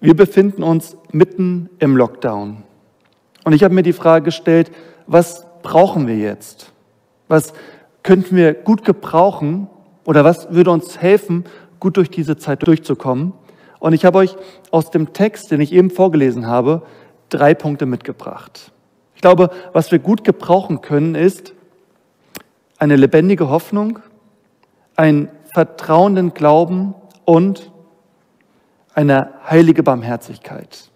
Wir befinden uns mitten im Lockdown. Und ich habe mir die Frage gestellt, was brauchen wir jetzt? Was könnten wir gut gebrauchen oder was würde uns helfen, gut durch diese Zeit durchzukommen? Und ich habe euch aus dem Text, den ich eben vorgelesen habe, drei Punkte mitgebracht. Ich glaube, was wir gut gebrauchen können, ist eine lebendige Hoffnung, einen vertrauenden Glauben und eine heilige Barmherzigkeit.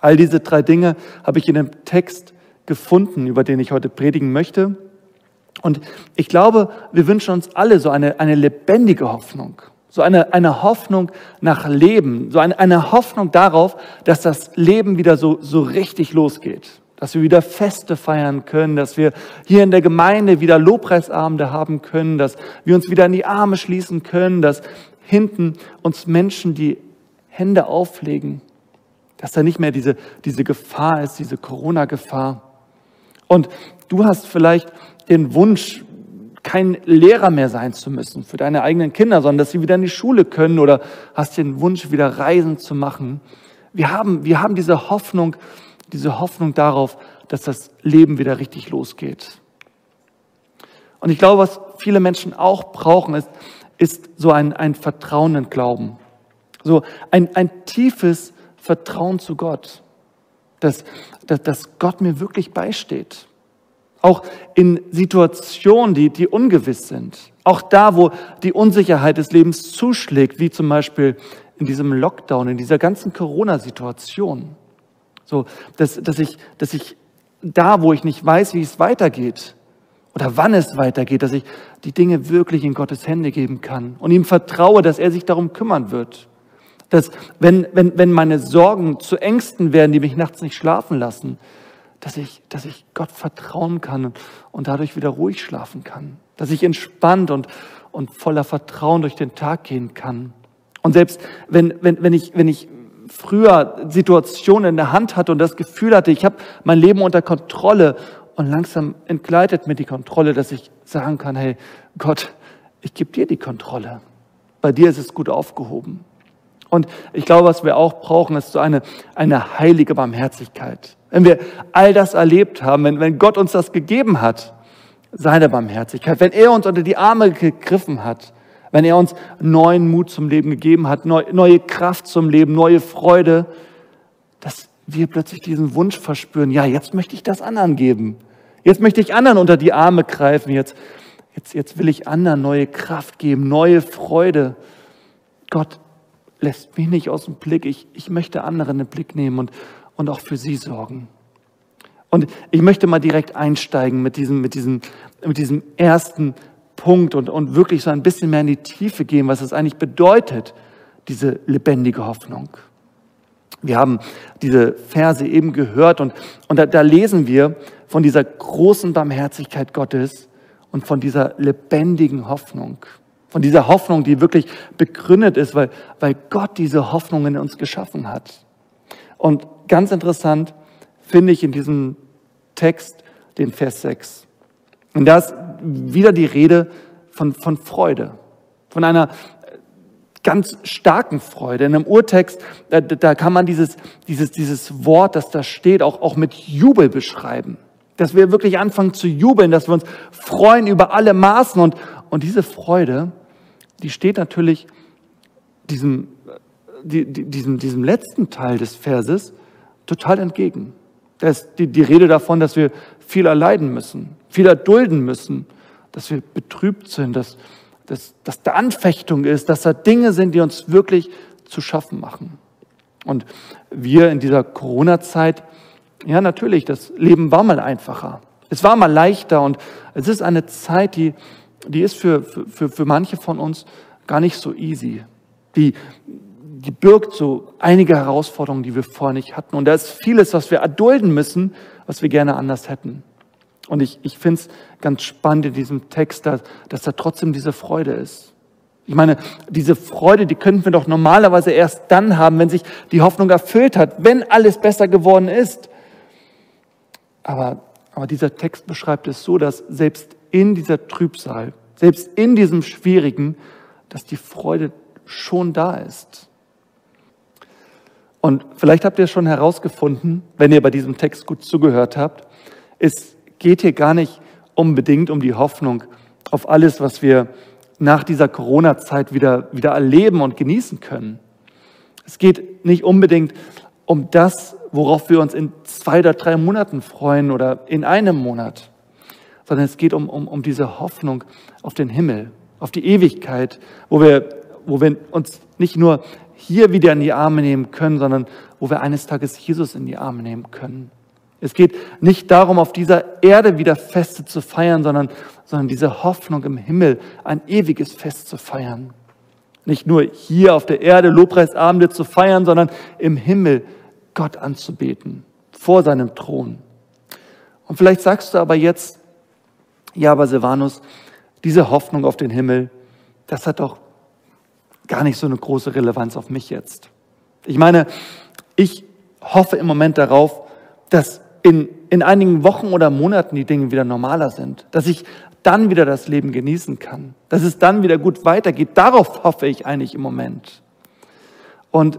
All diese drei Dinge habe ich in dem Text gefunden, über den ich heute predigen möchte. Und ich glaube, wir wünschen uns alle so eine, eine lebendige Hoffnung, so eine, eine Hoffnung nach Leben, so eine, eine Hoffnung darauf, dass das Leben wieder so, so richtig losgeht, dass wir wieder Feste feiern können, dass wir hier in der Gemeinde wieder Lobpreisabende haben können, dass wir uns wieder in die Arme schließen können, dass hinten uns Menschen die Hände auflegen, dass da nicht mehr diese, diese Gefahr ist, diese Corona-Gefahr. Und du hast vielleicht den Wunsch, kein Lehrer mehr sein zu müssen für deine eigenen Kinder, sondern dass sie wieder in die Schule können oder hast den Wunsch, wieder Reisen zu machen. Wir haben, wir haben diese Hoffnung, diese Hoffnung darauf, dass das Leben wieder richtig losgeht. Und ich glaube, was viele Menschen auch brauchen, ist, ist so ein, ein Vertrauen in Glauben. So ein, ein tiefes Vertrauen zu Gott, dass, dass, dass Gott mir wirklich beisteht. Auch in Situationen, die, die ungewiss sind. Auch da, wo die Unsicherheit des Lebens zuschlägt, wie zum Beispiel in diesem Lockdown, in dieser ganzen Corona-Situation. So, dass, dass, ich, dass ich da, wo ich nicht weiß, wie es weitergeht oder wann es weitergeht, dass ich die Dinge wirklich in Gottes Hände geben kann und ihm vertraue, dass er sich darum kümmern wird. Dass, wenn, wenn, wenn meine Sorgen zu Ängsten werden, die mich nachts nicht schlafen lassen, dass ich, dass ich Gott vertrauen kann und, dadurch wieder ruhig schlafen kann. Dass ich entspannt und, und voller Vertrauen durch den Tag gehen kann. Und selbst wenn, wenn, wenn, ich, wenn ich früher Situationen in der Hand hatte und das Gefühl hatte, ich habe mein Leben unter Kontrolle und langsam entgleitet mir die Kontrolle, dass ich sagen kann, hey Gott, ich gebe dir die Kontrolle. Bei dir ist es gut aufgehoben. Und ich glaube, was wir auch brauchen, ist so eine, eine heilige Barmherzigkeit. Wenn wir all das erlebt haben, wenn, wenn Gott uns das gegeben hat, seine Barmherzigkeit, wenn er uns unter die Arme gegriffen hat, wenn er uns neuen Mut zum Leben gegeben hat, neu, neue Kraft zum Leben, neue Freude, dass wir plötzlich diesen Wunsch verspüren, ja, jetzt möchte ich das anderen geben. Jetzt möchte ich anderen unter die Arme greifen. Jetzt, jetzt, jetzt will ich anderen neue Kraft geben, neue Freude. Gott lässt mich nicht aus dem Blick. Ich, ich möchte anderen den Blick nehmen und, und auch für sie sorgen. Und ich möchte mal direkt einsteigen mit diesem, mit diesem, mit diesem ersten Punkt und, und wirklich so ein bisschen mehr in die Tiefe gehen, was es eigentlich bedeutet, diese lebendige Hoffnung. Wir haben diese Verse eben gehört und, und da, da lesen wir von dieser großen Barmherzigkeit Gottes und von dieser lebendigen Hoffnung. Von dieser Hoffnung, die wirklich begründet ist, weil, weil Gott diese Hoffnung in uns geschaffen hat. Und ganz interessant finde ich in diesem Text den Vers 6. Und da ist wieder die Rede von, von Freude, von einer ganz starken Freude. In einem Urtext, da, da kann man dieses, dieses, dieses Wort, das da steht, auch, auch mit Jubel beschreiben. Dass wir wirklich anfangen zu jubeln, dass wir uns freuen über alle Maßen. Und, und diese Freude, die steht natürlich diesem, die, diesem, diesem letzten Teil des Verses total entgegen. Da ist die, die Rede davon, dass wir viel erleiden müssen, viel erdulden müssen, dass wir betrübt sind, dass, dass, dass da Anfechtung ist, dass da Dinge sind, die uns wirklich zu schaffen machen. Und wir in dieser Corona-Zeit, ja natürlich, das Leben war mal einfacher. Es war mal leichter und es ist eine Zeit, die, die ist für, für, für manche von uns gar nicht so easy. Die, die birgt so einige Herausforderungen, die wir vorher nicht hatten. Und da ist vieles, was wir erdulden müssen, was wir gerne anders hätten. Und ich, ich finde es ganz spannend in diesem Text, dass, dass da trotzdem diese Freude ist. Ich meine, diese Freude, die könnten wir doch normalerweise erst dann haben, wenn sich die Hoffnung erfüllt hat, wenn alles besser geworden ist. Aber, aber dieser Text beschreibt es so, dass selbst in dieser Trübsal, selbst in diesem Schwierigen, dass die Freude schon da ist. Und vielleicht habt ihr schon herausgefunden, wenn ihr bei diesem Text gut zugehört habt, es geht hier gar nicht unbedingt um die Hoffnung auf alles, was wir nach dieser Corona-Zeit wieder, wieder erleben und genießen können. Es geht nicht unbedingt um das, worauf wir uns in zwei oder drei Monaten freuen oder in einem Monat, sondern es geht um, um, um diese Hoffnung auf den Himmel, auf die Ewigkeit, wo wir, wo wir uns nicht nur hier wieder in die Arme nehmen können, sondern wo wir eines Tages Jesus in die Arme nehmen können. Es geht nicht darum, auf dieser Erde wieder Feste zu feiern, sondern, sondern diese Hoffnung im Himmel, ein ewiges Fest zu feiern. Nicht nur hier auf der Erde Lobpreisabende zu feiern, sondern im Himmel Gott anzubeten, vor seinem Thron. Und vielleicht sagst du aber jetzt, ja, aber Silvanus, diese Hoffnung auf den Himmel, das hat doch gar nicht so eine große Relevanz auf mich jetzt. Ich meine, ich hoffe im Moment darauf, dass in, in einigen Wochen oder Monaten die Dinge wieder normaler sind, dass ich dann wieder das Leben genießen kann, dass es dann wieder gut weitergeht. Darauf hoffe ich eigentlich im Moment. Und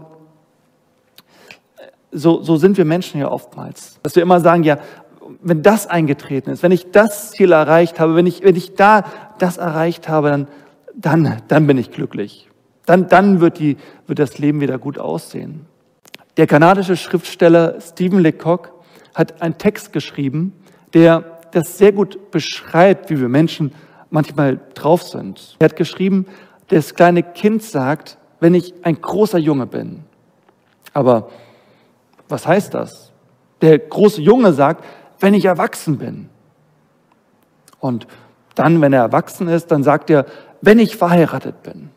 so, so sind wir Menschen ja oftmals, dass wir immer sagen, ja, wenn das eingetreten ist, wenn ich das Ziel erreicht habe, wenn ich, wenn ich da das erreicht habe, dann, dann, dann bin ich glücklich. Dann, dann wird, die, wird das Leben wieder gut aussehen. Der kanadische Schriftsteller Stephen Lecoq hat einen Text geschrieben, der das sehr gut beschreibt, wie wir Menschen manchmal drauf sind. Er hat geschrieben, das kleine Kind sagt, wenn ich ein großer Junge bin. Aber was heißt das? Der große Junge sagt, wenn ich erwachsen bin. Und dann, wenn er erwachsen ist, dann sagt er, wenn ich verheiratet bin.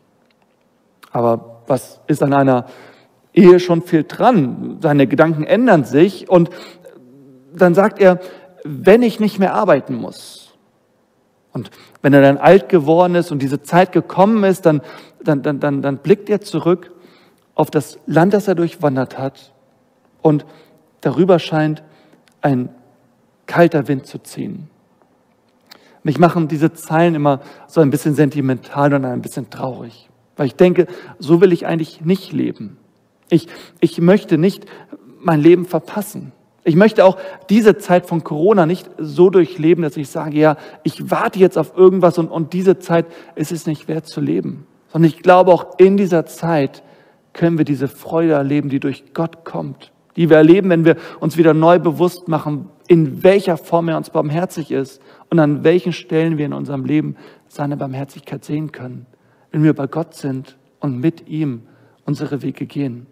Aber was ist an einer Ehe schon viel dran? Seine Gedanken ändern sich und dann sagt er, wenn ich nicht mehr arbeiten muss. Und wenn er dann alt geworden ist und diese Zeit gekommen ist, dann, dann, dann, dann, dann blickt er zurück auf das Land, das er durchwandert hat und darüber scheint ein kalter Wind zu ziehen. Mich machen diese Zeilen immer so ein bisschen sentimental und ein bisschen traurig, weil ich denke, so will ich eigentlich nicht leben. Ich, ich möchte nicht mein Leben verpassen. Ich möchte auch diese Zeit von Corona nicht so durchleben, dass ich sage, ja, ich warte jetzt auf irgendwas und, und diese Zeit ist es nicht wert zu leben. Sondern ich glaube, auch in dieser Zeit können wir diese Freude erleben, die durch Gott kommt die wir erleben, wenn wir uns wieder neu bewusst machen, in welcher Form er uns barmherzig ist und an welchen Stellen wir in unserem Leben seine Barmherzigkeit sehen können, wenn wir bei Gott sind und mit ihm unsere Wege gehen.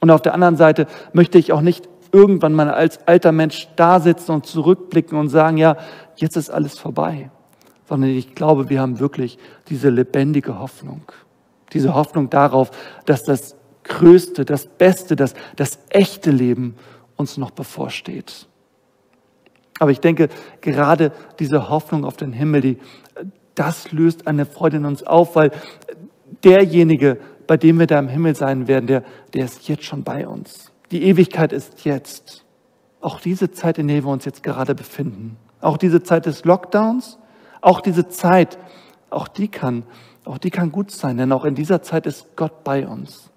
Und auf der anderen Seite möchte ich auch nicht irgendwann mal als alter Mensch da sitzen und zurückblicken und sagen, ja, jetzt ist alles vorbei, sondern ich glaube, wir haben wirklich diese lebendige Hoffnung, diese Hoffnung darauf, dass das Größte, das Beste, das, das echte Leben uns noch bevorsteht. Aber ich denke, gerade diese Hoffnung auf den Himmel, die, das löst eine Freude in uns auf, weil derjenige, bei dem wir da im Himmel sein werden, der, der ist jetzt schon bei uns. Die Ewigkeit ist jetzt. Auch diese Zeit, in der wir uns jetzt gerade befinden. Auch diese Zeit des Lockdowns, auch diese Zeit, auch die kann, auch die kann gut sein, denn auch in dieser Zeit ist Gott bei uns.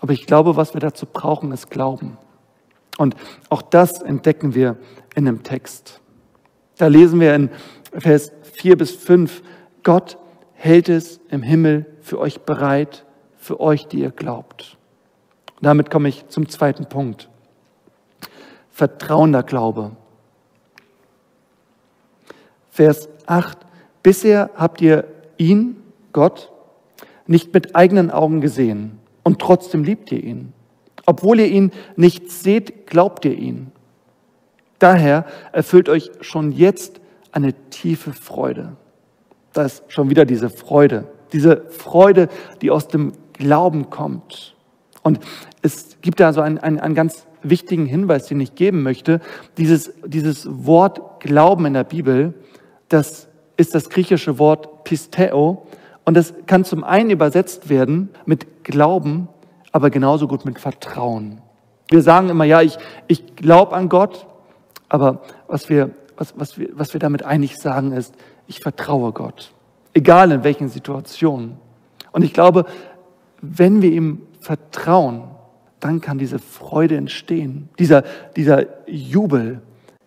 Aber ich glaube, was wir dazu brauchen, ist Glauben. Und auch das entdecken wir in dem Text. Da lesen wir in Vers 4 bis 5, Gott hält es im Himmel für euch bereit, für euch, die ihr glaubt. Und damit komme ich zum zweiten Punkt. Vertrauender Glaube. Vers 8. Bisher habt ihr ihn, Gott, nicht mit eigenen Augen gesehen und trotzdem liebt ihr ihn. Obwohl ihr ihn nicht seht, glaubt ihr ihn. Daher erfüllt euch schon jetzt eine tiefe Freude. Da ist schon wieder diese Freude, diese Freude, die aus dem Glauben kommt. Und es gibt da so einen, einen, einen ganz wichtigen Hinweis, den ich geben möchte. Dieses, dieses Wort Glauben in der Bibel, das ist das griechische Wort Pisteo und das kann zum einen übersetzt werden mit Glauben, aber genauso gut mit Vertrauen. Wir sagen immer, ja, ich, ich glaube an Gott, aber was wir, was, was, wir, was wir damit eigentlich sagen ist, ich vertraue Gott, egal in welchen Situationen. Und ich glaube, wenn wir ihm vertrauen, dann kann diese Freude entstehen, dieser, dieser Jubel.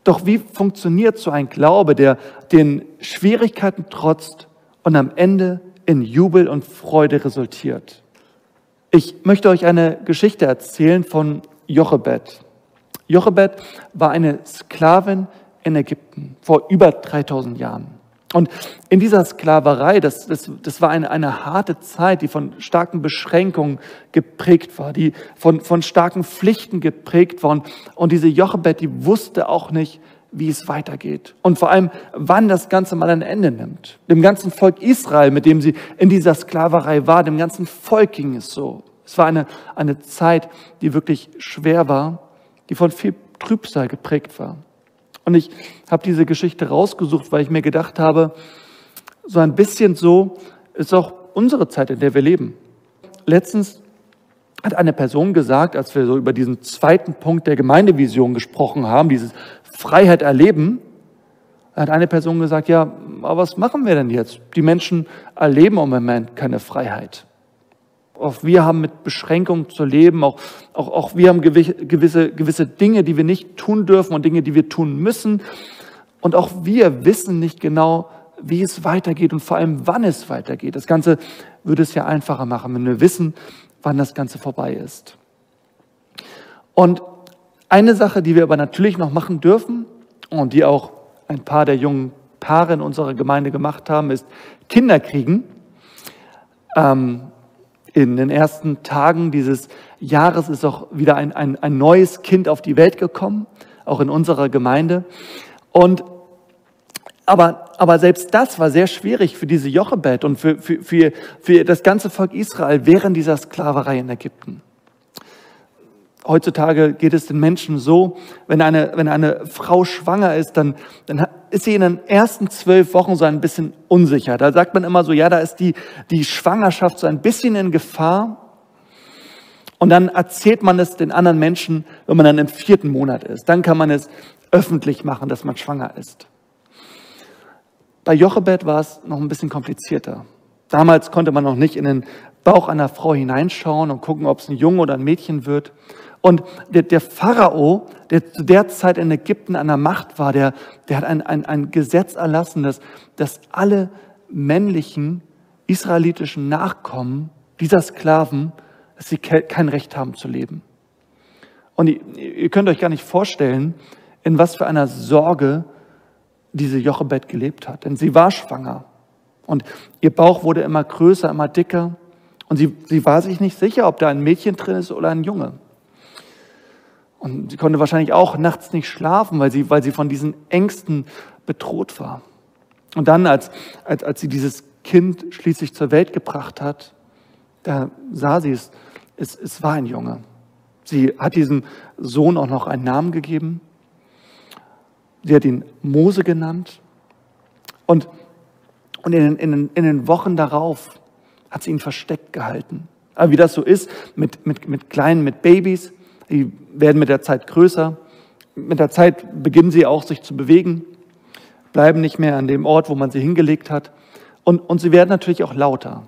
Doch wie funktioniert so ein Glaube, der den Schwierigkeiten trotzt und am Ende in Jubel und Freude resultiert? Ich möchte euch eine Geschichte erzählen von Jochebed. Jochebed war eine Sklavin in Ägypten vor über 3000 Jahren. Und in dieser Sklaverei, das, das, das war eine, eine harte Zeit, die von starken Beschränkungen geprägt war, die von, von starken Pflichten geprägt war. Und diese Jochebed, die wusste auch nicht, wie es weitergeht. Und vor allem, wann das Ganze mal ein Ende nimmt. Dem ganzen Volk Israel, mit dem sie in dieser Sklaverei war, dem ganzen Volk ging es so. Es war eine, eine Zeit, die wirklich schwer war, die von viel Trübsal geprägt war. Und ich habe diese Geschichte rausgesucht, weil ich mir gedacht habe, so ein bisschen so ist auch unsere Zeit, in der wir leben. Letztens hat eine Person gesagt, als wir so über diesen zweiten Punkt der Gemeindevision gesprochen haben, dieses Freiheit erleben, hat eine Person gesagt, ja, aber was machen wir denn jetzt? Die Menschen erleben im Moment keine Freiheit. Auch wir haben mit Beschränkungen zu leben, auch, auch, auch wir haben gewisse, gewisse Dinge, die wir nicht tun dürfen und Dinge, die wir tun müssen. Und auch wir wissen nicht genau, wie es weitergeht und vor allem, wann es weitergeht. Das Ganze würde es ja einfacher machen, wenn wir wissen, wann das Ganze vorbei ist. Und eine Sache, die wir aber natürlich noch machen dürfen und die auch ein paar der jungen Paare in unserer Gemeinde gemacht haben, ist Kinder kriegen. Ähm, in den ersten Tagen dieses Jahres ist auch wieder ein, ein, ein neues Kind auf die Welt gekommen, auch in unserer Gemeinde. Und aber, aber selbst das war sehr schwierig für diese Jochebed und für, für, für, für das ganze Volk Israel während dieser Sklaverei in Ägypten. Heutzutage geht es den Menschen so, wenn eine, wenn eine Frau schwanger ist, dann, dann ist sie in den ersten zwölf Wochen so ein bisschen unsicher. Da sagt man immer so, ja, da ist die, die Schwangerschaft so ein bisschen in Gefahr. Und dann erzählt man es den anderen Menschen, wenn man dann im vierten Monat ist. Dann kann man es öffentlich machen, dass man schwanger ist. Bei Jochebed war es noch ein bisschen komplizierter. Damals konnte man noch nicht in den Bauch einer Frau hineinschauen und gucken, ob es ein Junge oder ein Mädchen wird. Und der, der, Pharao, der zu der Zeit in Ägypten an der Macht war, der, der hat ein, ein, ein Gesetz erlassen, dass, dass alle männlichen israelitischen Nachkommen dieser Sklaven, dass sie kein Recht haben zu leben. Und ihr, könnt euch gar nicht vorstellen, in was für einer Sorge diese Jochebed gelebt hat. Denn sie war schwanger. Und ihr Bauch wurde immer größer, immer dicker. Und sie, sie war sich nicht sicher, ob da ein Mädchen drin ist oder ein Junge. Und sie konnte wahrscheinlich auch nachts nicht schlafen, weil sie, weil sie von diesen Ängsten bedroht war. Und dann, als, als, als sie dieses Kind schließlich zur Welt gebracht hat, da sah sie es, es, es war ein Junge. Sie hat diesem Sohn auch noch einen Namen gegeben. Sie hat ihn Mose genannt. Und, und in, in, in den Wochen darauf hat sie ihn versteckt gehalten. Aber wie das so ist mit, mit, mit Kleinen, mit Babys, die werden mit der Zeit größer. Mit der Zeit beginnen sie auch sich zu bewegen, bleiben nicht mehr an dem Ort, wo man sie hingelegt hat. Und, und sie werden natürlich auch lauter.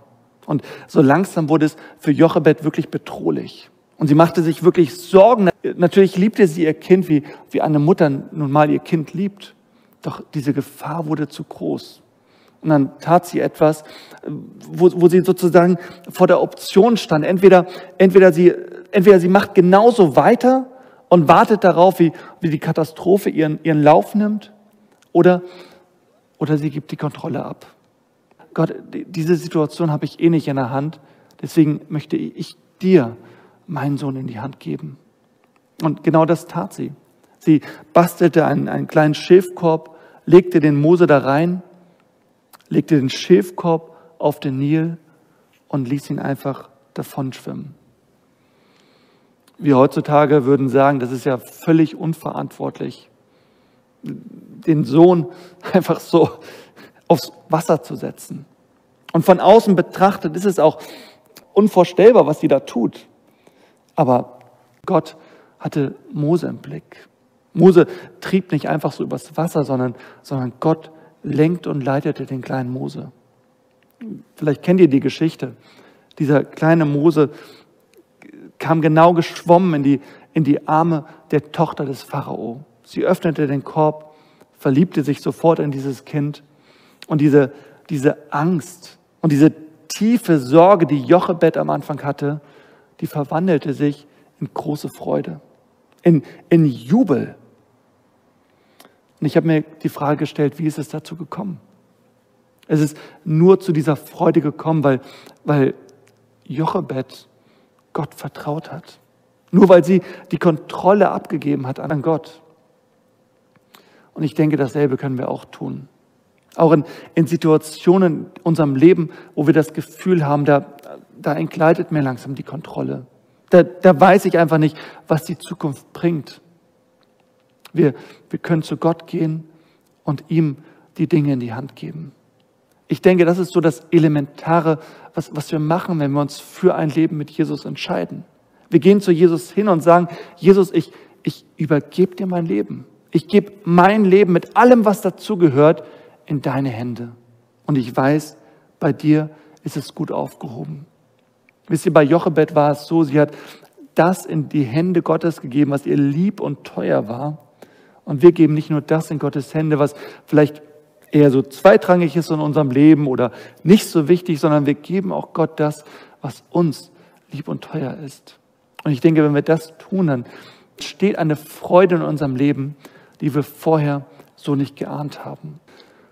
Und so langsam wurde es für Jochebed wirklich bedrohlich. Und sie machte sich wirklich Sorgen. Natürlich liebte sie ihr Kind, wie, wie eine Mutter nun mal ihr Kind liebt. Doch diese Gefahr wurde zu groß. Und dann tat sie etwas, wo, wo sie sozusagen vor der Option stand. Entweder, entweder sie entweder sie macht genauso weiter und wartet darauf, wie, wie die Katastrophe ihren, ihren Lauf nimmt, oder, oder sie gibt die Kontrolle ab. Gott, diese Situation habe ich eh nicht in der Hand, deswegen möchte ich dir meinen Sohn in die Hand geben. Und genau das tat sie. Sie bastelte einen, einen kleinen Schilfkorb, legte den Mose da rein, legte den Schilfkorb auf den Nil und ließ ihn einfach davon schwimmen. Wir heutzutage würden sagen, das ist ja völlig unverantwortlich, den Sohn einfach so aufs Wasser zu setzen. Und von außen betrachtet ist es auch unvorstellbar, was sie da tut. Aber Gott hatte Mose im Blick. Mose trieb nicht einfach so übers Wasser, sondern, sondern Gott lenkt und leitete den kleinen Mose. Vielleicht kennt ihr die Geschichte. Dieser kleine Mose kam genau geschwommen in die, in die Arme der Tochter des Pharao. Sie öffnete den Korb, verliebte sich sofort in dieses Kind und diese, diese Angst und diese tiefe Sorge, die Jochebed am Anfang hatte, die verwandelte sich in große Freude, in, in Jubel. Und ich habe mir die Frage gestellt, wie ist es dazu gekommen? Es ist nur zu dieser Freude gekommen, weil, weil Jochebed Gott vertraut hat. Nur weil sie die Kontrolle abgegeben hat an Gott. Und ich denke, dasselbe können wir auch tun. Auch in, in Situationen in unserem Leben, wo wir das Gefühl haben, da, da entgleitet mir langsam die Kontrolle. Da, da weiß ich einfach nicht, was die Zukunft bringt. Wir, wir können zu Gott gehen und ihm die Dinge in die Hand geben. Ich denke, das ist so das Elementare, was, was wir machen, wenn wir uns für ein Leben mit Jesus entscheiden. Wir gehen zu Jesus hin und sagen, Jesus, ich, ich übergebe dir mein Leben. Ich gebe mein Leben mit allem, was dazugehört, in deine Hände. Und ich weiß, bei dir ist es gut aufgehoben. Wisst ihr, bei Jochebed war es so, sie hat das in die Hände Gottes gegeben, was ihr lieb und teuer war. Und wir geben nicht nur das in Gottes Hände, was vielleicht eher so zweitrangig ist in unserem Leben oder nicht so wichtig, sondern wir geben auch Gott das, was uns lieb und teuer ist. Und ich denke, wenn wir das tun, dann steht eine Freude in unserem Leben, die wir vorher so nicht geahnt haben.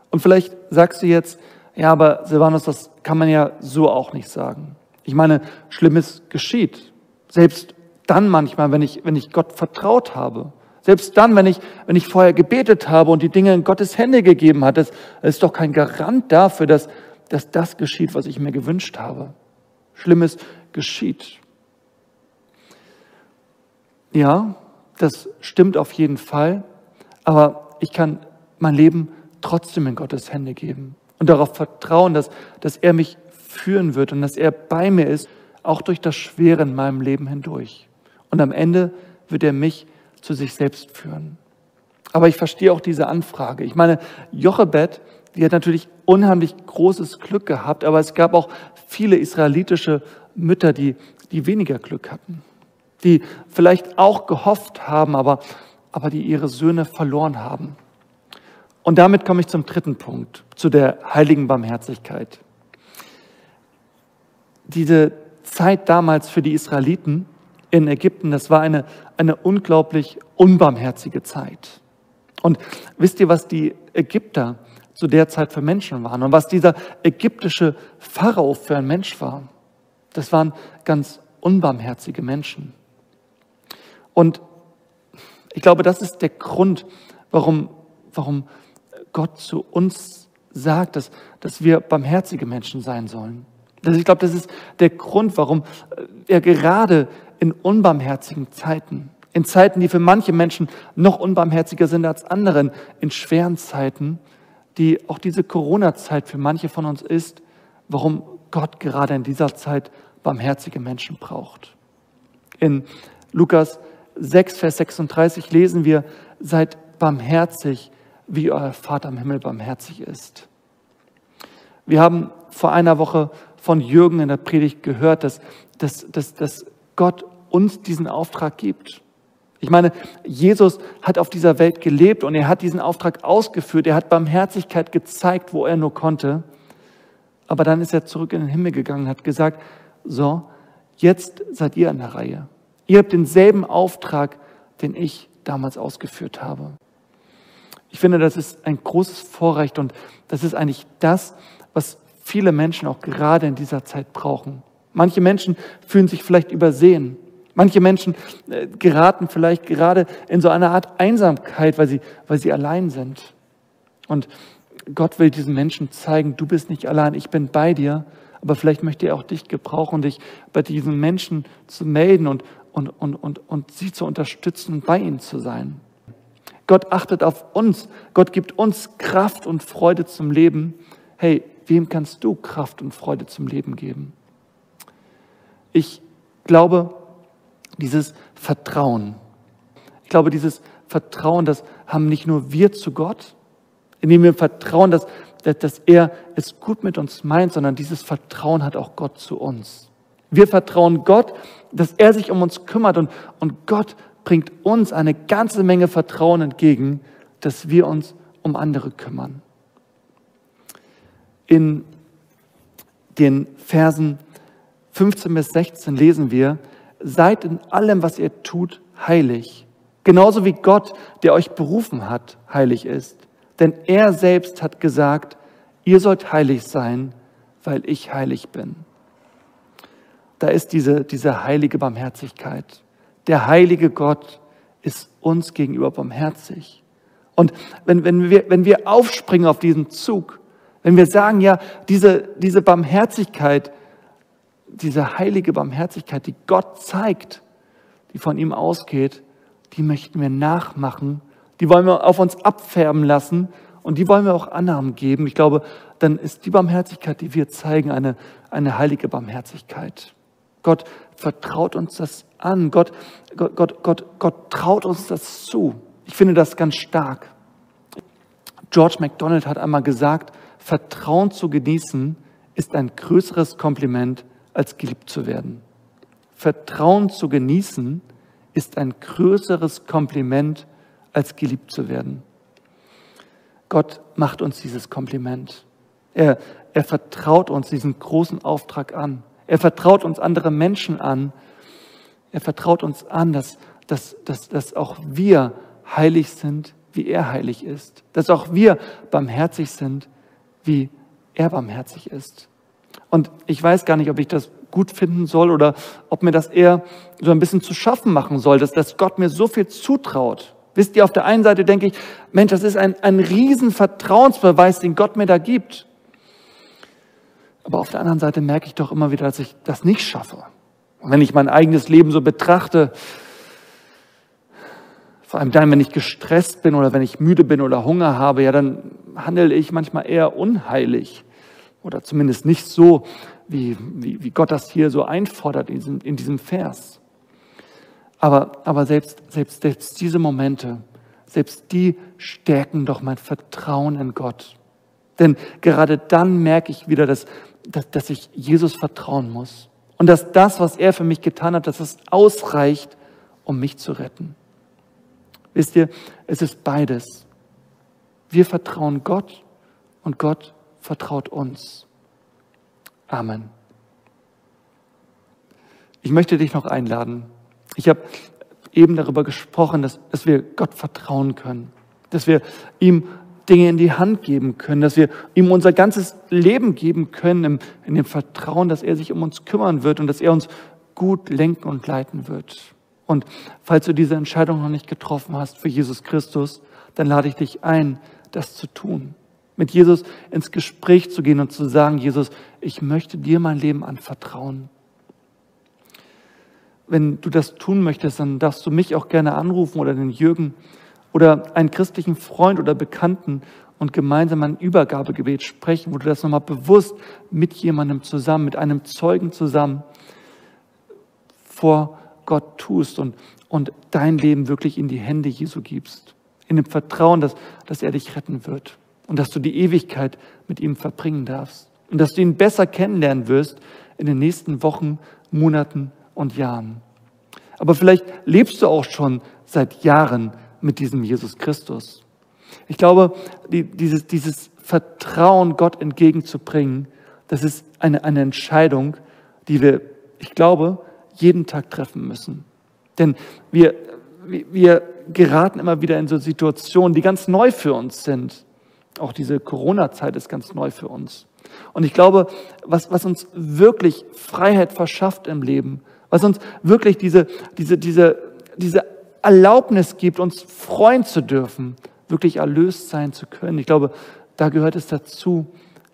Und vielleicht sagst du jetzt, ja, aber Silvanus, das kann man ja so auch nicht sagen. Ich meine, Schlimmes geschieht. Selbst dann manchmal, wenn ich, wenn ich Gott vertraut habe. Selbst dann, wenn ich, wenn ich vorher gebetet habe und die Dinge in Gottes Hände gegeben hat, ist doch kein Garant dafür, dass, dass das geschieht, was ich mir gewünscht habe. Schlimmes geschieht. Ja, das stimmt auf jeden Fall, aber ich kann mein Leben trotzdem in Gottes Hände geben und darauf vertrauen, dass, dass er mich führen wird und dass er bei mir ist, auch durch das Schwere in meinem Leben hindurch. Und am Ende wird er mich zu sich selbst führen. Aber ich verstehe auch diese Anfrage. Ich meine, Jochebed, die hat natürlich unheimlich großes Glück gehabt, aber es gab auch viele israelitische Mütter, die, die weniger Glück hatten, die vielleicht auch gehofft haben, aber, aber die ihre Söhne verloren haben. Und damit komme ich zum dritten Punkt, zu der heiligen Barmherzigkeit. Diese Zeit damals für die Israeliten in Ägypten, das war eine, eine unglaublich unbarmherzige Zeit. Und wisst ihr, was die Ägypter zu der Zeit für Menschen waren und was dieser ägyptische Pharao für ein Mensch war? Das waren ganz unbarmherzige Menschen. Und ich glaube, das ist der Grund, warum, warum Gott zu uns sagt, dass, dass wir barmherzige Menschen sein sollen. Ich glaube, das ist der Grund, warum er gerade in unbarmherzigen Zeiten, in Zeiten, die für manche Menschen noch unbarmherziger sind als anderen, in schweren Zeiten, die auch diese Corona-Zeit für manche von uns ist, warum Gott gerade in dieser Zeit barmherzige Menschen braucht. In Lukas 6, Vers 36 lesen wir, seid barmherzig, wie euer Vater im Himmel barmherzig ist. Wir haben vor einer Woche von Jürgen in der Predigt gehört, dass, dass, dass, dass Gott uns diesen Auftrag gibt. Ich meine, Jesus hat auf dieser Welt gelebt und er hat diesen Auftrag ausgeführt. Er hat Barmherzigkeit gezeigt, wo er nur konnte. Aber dann ist er zurück in den Himmel gegangen und hat gesagt, so, jetzt seid ihr an der Reihe. Ihr habt denselben Auftrag, den ich damals ausgeführt habe. Ich finde, das ist ein großes Vorrecht und das ist eigentlich das, was viele Menschen auch gerade in dieser Zeit brauchen. Manche Menschen fühlen sich vielleicht übersehen. Manche Menschen äh, geraten vielleicht gerade in so eine Art Einsamkeit, weil sie, weil sie allein sind. Und Gott will diesen Menschen zeigen, du bist nicht allein, ich bin bei dir, aber vielleicht möchte er auch dich gebrauchen, dich bei diesen Menschen zu melden und, und, und, und, und sie zu unterstützen bei ihnen zu sein. Gott achtet auf uns. Gott gibt uns Kraft und Freude zum Leben. Hey, wem kannst du Kraft und Freude zum Leben geben? Ich glaube, dieses Vertrauen, ich glaube, dieses Vertrauen, das haben nicht nur wir zu Gott, indem wir vertrauen, dass, dass er es gut mit uns meint, sondern dieses Vertrauen hat auch Gott zu uns. Wir vertrauen Gott, dass er sich um uns kümmert und, und Gott bringt uns eine ganze Menge Vertrauen entgegen, dass wir uns um andere kümmern. In den Versen 15 bis 16 lesen wir, seid in allem, was ihr tut, heilig. Genauso wie Gott, der euch berufen hat, heilig ist. Denn er selbst hat gesagt, ihr sollt heilig sein, weil ich heilig bin. Da ist diese, diese heilige Barmherzigkeit. Der heilige Gott ist uns gegenüber barmherzig. Und wenn, wenn, wir, wenn wir aufspringen auf diesen Zug, wenn wir sagen, ja, diese, diese Barmherzigkeit, diese heilige Barmherzigkeit, die Gott zeigt, die von ihm ausgeht, die möchten wir nachmachen, die wollen wir auf uns abfärben lassen und die wollen wir auch Annahmen geben. Ich glaube, dann ist die Barmherzigkeit, die wir zeigen, eine, eine heilige Barmherzigkeit. Gott vertraut uns das an. Gott, Gott, Gott, Gott, Gott traut uns das zu. Ich finde das ganz stark. George MacDonald hat einmal gesagt, Vertrauen zu genießen ist ein größeres Kompliment, als geliebt zu werden. Vertrauen zu genießen ist ein größeres Kompliment, als geliebt zu werden. Gott macht uns dieses Kompliment. Er, er vertraut uns diesen großen Auftrag an. Er vertraut uns andere Menschen an. Er vertraut uns an, dass, dass, dass, dass auch wir heilig sind, wie er heilig ist. Dass auch wir barmherzig sind, wie er barmherzig ist. Und ich weiß gar nicht, ob ich das gut finden soll oder ob mir das eher so ein bisschen zu schaffen machen soll, dass, dass Gott mir so viel zutraut. Wisst ihr, auf der einen Seite denke ich, Mensch, das ist ein, ein riesen den Gott mir da gibt. Aber auf der anderen Seite merke ich doch immer wieder, dass ich das nicht schaffe. Und wenn ich mein eigenes Leben so betrachte, vor allem dann, wenn ich gestresst bin oder wenn ich müde bin oder Hunger habe, ja, dann handle ich manchmal eher unheilig. Oder zumindest nicht so, wie, wie, wie Gott das hier so einfordert in diesem, in diesem Vers. Aber, aber selbst, selbst, selbst diese Momente, selbst die stärken doch mein Vertrauen in Gott. Denn gerade dann merke ich wieder, dass, dass, dass ich Jesus vertrauen muss. Und dass das, was er für mich getan hat, dass es ausreicht, um mich zu retten. Wisst ihr, es ist beides. Wir vertrauen Gott und Gott vertraut uns. Amen. Ich möchte dich noch einladen. Ich habe eben darüber gesprochen, dass, dass wir Gott vertrauen können, dass wir ihm Dinge in die Hand geben können, dass wir ihm unser ganzes Leben geben können, im, in dem Vertrauen, dass er sich um uns kümmern wird und dass er uns gut lenken und leiten wird. Und falls du diese Entscheidung noch nicht getroffen hast für Jesus Christus, dann lade ich dich ein, das zu tun. Mit Jesus ins Gespräch zu gehen und zu sagen, Jesus, ich möchte dir mein Leben anvertrauen. Wenn du das tun möchtest, dann darfst du mich auch gerne anrufen oder den Jürgen oder einen christlichen Freund oder Bekannten und gemeinsam ein Übergabegebet sprechen, wo du das nochmal bewusst mit jemandem zusammen, mit einem Zeugen zusammen vor Gott tust und, und dein Leben wirklich in die Hände Jesu gibst. In dem Vertrauen, dass, dass er dich retten wird und dass du die Ewigkeit mit ihm verbringen darfst und dass du ihn besser kennenlernen wirst in den nächsten Wochen, Monaten und Jahren. Aber vielleicht lebst du auch schon seit Jahren mit diesem Jesus Christus. Ich glaube, die, dieses, dieses Vertrauen Gott entgegenzubringen, das ist eine, eine Entscheidung, die wir, ich glaube, jeden Tag treffen müssen. Denn wir, wir geraten immer wieder in so Situationen, die ganz neu für uns sind. Auch diese Corona-Zeit ist ganz neu für uns. Und ich glaube, was, was uns wirklich Freiheit verschafft im Leben, was uns wirklich diese, diese, diese, diese Erlaubnis gibt, uns freuen zu dürfen, wirklich erlöst sein zu können. Ich glaube, da gehört es dazu,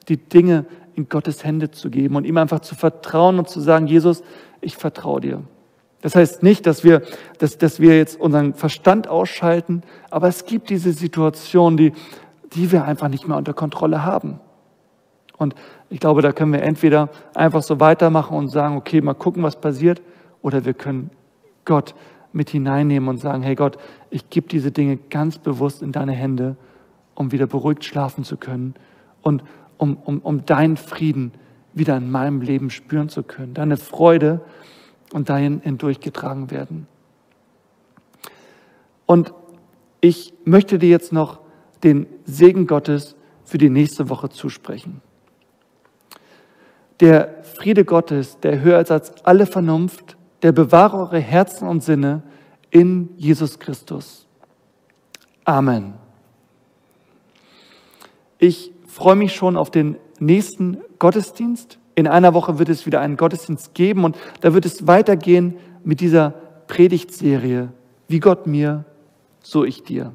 die Dinge in Gottes Hände zu geben und ihm einfach zu vertrauen und zu sagen, Jesus, ich vertraue dir. Das heißt nicht, dass wir, dass, dass wir jetzt unseren Verstand ausschalten, aber es gibt diese Situation, die, die wir einfach nicht mehr unter Kontrolle haben. Und ich glaube, da können wir entweder einfach so weitermachen und sagen, okay, mal gucken, was passiert, oder wir können Gott mit hineinnehmen und sagen, hey Gott, ich gebe diese Dinge ganz bewusst in deine Hände, um wieder beruhigt schlafen zu können und um, um, um deinen Frieden wieder in meinem Leben spüren zu können. Deine Freude und dahin hindurchgetragen werden. Und ich möchte dir jetzt noch den Segen Gottes für die nächste Woche zusprechen. Der Friede Gottes, der höher ist als alle Vernunft, der bewahre eure Herzen und Sinne in Jesus Christus. Amen. Ich freue mich schon auf den nächsten Gottesdienst. In einer Woche wird es wieder einen Gottesdienst geben und da wird es weitergehen mit dieser Predigtserie, wie Gott mir, so ich dir.